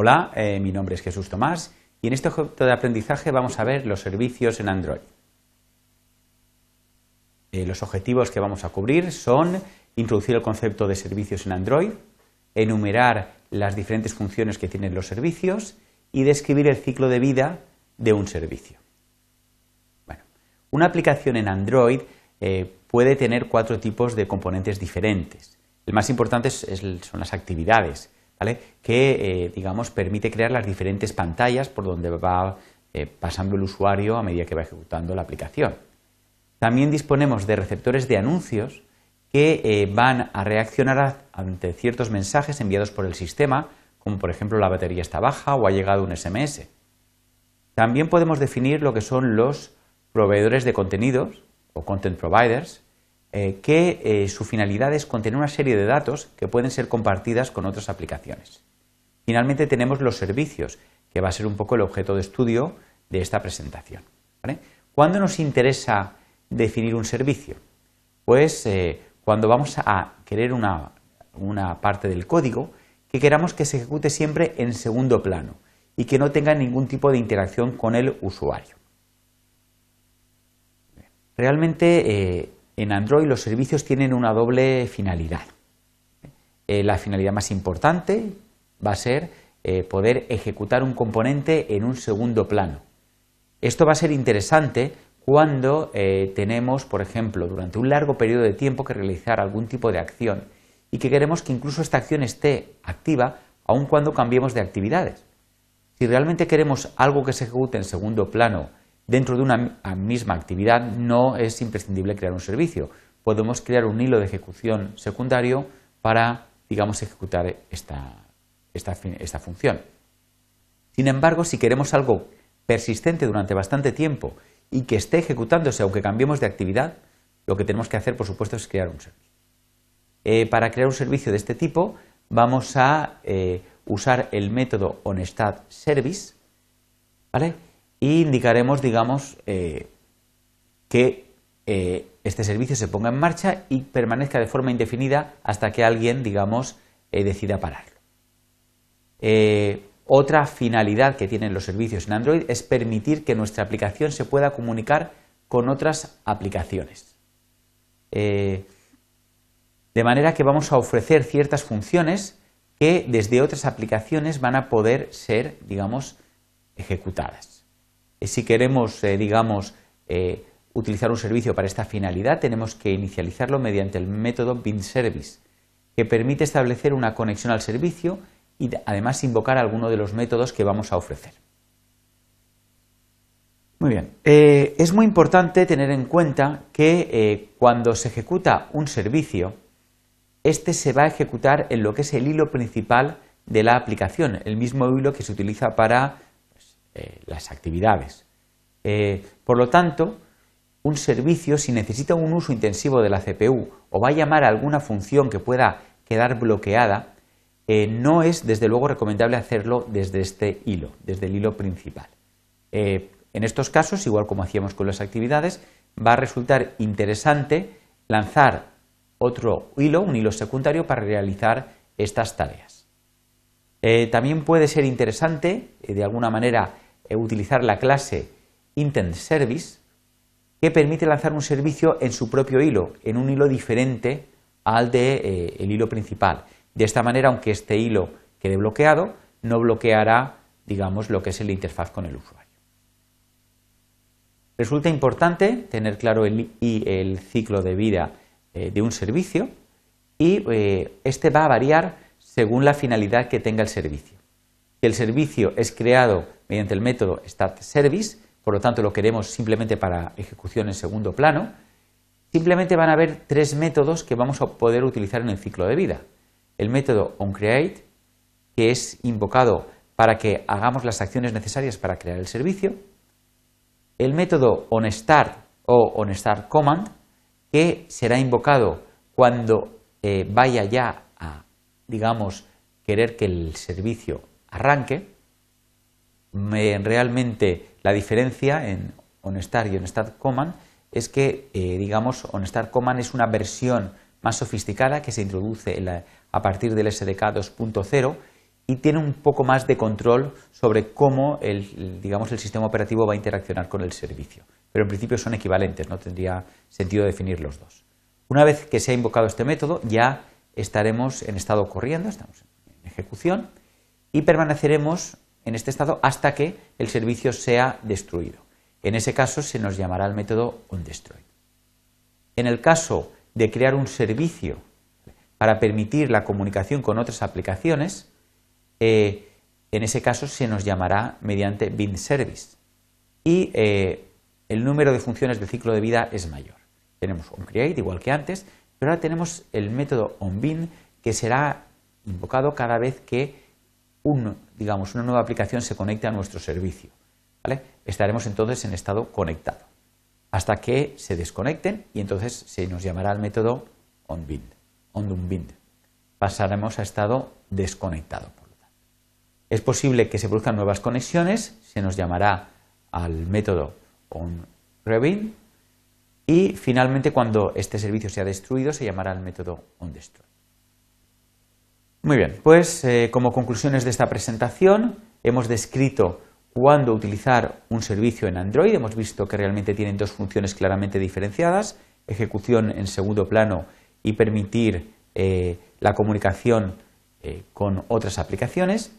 Hola, eh, mi nombre es Jesús Tomás y en este objeto de aprendizaje vamos a ver los servicios en Android. Eh, los objetivos que vamos a cubrir son introducir el concepto de servicios en Android, enumerar las diferentes funciones que tienen los servicios y describir el ciclo de vida de un servicio. Bueno, una aplicación en Android eh, puede tener cuatro tipos de componentes diferentes. El más importante son las actividades que eh, digamos, permite crear las diferentes pantallas por donde va eh, pasando el usuario a medida que va ejecutando la aplicación. También disponemos de receptores de anuncios que eh, van a reaccionar ante ciertos mensajes enviados por el sistema, como por ejemplo la batería está baja o ha llegado un SMS. También podemos definir lo que son los proveedores de contenidos o content providers, eh, que eh, su finalidad es contener una serie de datos que pueden ser compartidas con otras aplicaciones. Finalmente tenemos los servicios, que va a ser un poco el objeto de estudio de esta presentación. ¿Cuándo nos interesa definir un servicio? Pues eh, cuando vamos a querer una, una parte del código que queramos que se ejecute siempre en segundo plano y que no tenga ningún tipo de interacción con el usuario. Realmente en Android los servicios tienen una doble finalidad. Eh, la finalidad más importante va a ser eh, poder ejecutar un componente en un segundo plano. Esto va a ser interesante cuando eh, tenemos, por ejemplo, durante un largo periodo de tiempo que realizar algún tipo de acción y que queremos que incluso esta acción esté activa aun cuando cambiemos de actividades. Si realmente queremos algo que se ejecute en segundo plano Dentro de una misma actividad no es imprescindible crear un servicio. Podemos crear un hilo de ejecución secundario para, digamos, ejecutar esta, función. Sin embargo, si queremos algo persistente durante bastante tiempo y que esté ejecutándose aunque cambiemos de actividad, lo que tenemos que hacer, por supuesto, es crear un servicio. Eh, para crear un servicio de este tipo, vamos a eh, usar el método onStatService, ¿vale? Y indicaremos, digamos, eh, que eh, este servicio se ponga en marcha y permanezca de forma indefinida hasta que alguien, digamos, eh, decida pararlo. otra finalidad que tienen los servicios en Android es permitir que nuestra aplicación se pueda comunicar con otras aplicaciones. de manera que vamos a ofrecer ciertas funciones que desde otras aplicaciones van a poder ser, digamos, ejecutadas. Eh, si queremos, eh, digamos, eh, utilizar un servicio para esta finalidad, tenemos que inicializarlo mediante el método BinService, que permite establecer una conexión al servicio y además invocar alguno de los métodos que vamos a ofrecer. Muy bien, es muy importante tener en cuenta que cuando se ejecuta un servicio, este se va a ejecutar en lo que es el hilo principal de la aplicación, el mismo hilo que se utiliza para eh, las actividades. Eh, por lo tanto, un servicio, si necesita un uso intensivo de la CPU o va a llamar a alguna función que pueda quedar bloqueada, eh, no es desde luego recomendable hacerlo desde este hilo, desde el hilo principal. en estos casos, igual como hacíamos con las actividades, va a resultar interesante lanzar otro hilo, un hilo secundario, para realizar estas tareas. También puede ser interesante, de alguna manera, eh, utilizar la clase Intent Service que permite lanzar un servicio en su propio hilo, en un hilo diferente al del de, eh, hilo principal. De esta manera, aunque este hilo quede bloqueado, no bloqueará, digamos, lo que es la interfaz con el usuario. Resulta importante tener claro el, el ciclo de vida eh, de un servicio y este va a variar según la finalidad que tenga el servicio. Si el servicio es creado mediante el método StartService, por lo tanto lo queremos simplemente para ejecución en segundo plano, simplemente van a haber tres métodos que vamos a poder utilizar en el ciclo de vida. El método onCreate, que es invocado para que hagamos las acciones necesarias para crear el servicio. El método onStart o onStartCommand, que será invocado cuando eh, vaya ya a, digamos, querer que el servicio arranque, realmente la diferencia en OnStar y OnStartCommand es que, eh, digamos, OnStartCommand es una versión más sofisticada que se introduce a partir del SDK 2.0 y tiene un poco más de control sobre cómo el, digamos, el sistema operativo va a interaccionar con el servicio. Pero en principio son equivalentes, no tendría sentido definir los dos. Una vez que se ha invocado este método, ya estaremos en estado corriendo, estamos en ejecución, y permaneceremos en este estado hasta que el servicio sea destruido. En ese caso se nos llamará el método onDestroy. En el caso de crear un servicio para permitir la comunicación con otras aplicaciones, eh, en ese caso se nos llamará mediante bind service. Y eh, el número de funciones del ciclo de vida es mayor. Tenemos onCreate igual que antes, pero ahora tenemos el método onBind que será invocado cada vez que digamos, una nueva aplicación se conecte a nuestro servicio. Estaremos entonces en estado conectado hasta que se desconecten y entonces se nos llamará el método onBind, onDumBind. Pasaremos a estado desconectado. Es posible que se produzcan nuevas conexiones, se nos llamará al método onRebind y finalmente cuando este servicio sea destruido se llamará el método onDestroy. Muy bien, pues eh, como conclusiones de esta presentación hemos descrito cuándo utilizar un servicio en Android. Hemos visto que realmente tienen dos funciones claramente diferenciadas, ejecución en segundo plano y permitir eh, la comunicación eh, con otras aplicaciones.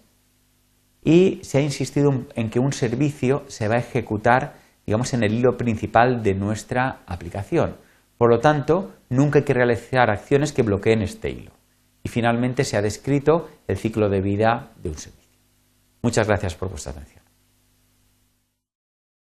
Y se ha insistido en que un servicio se va a ejecutar, digamos, en el hilo principal de nuestra aplicación. Por lo tanto, nunca hay que realizar acciones que bloqueen este hilo y finalmente se ha descrito el ciclo de vida de un servicio. Muchas gracias por vuestra atención.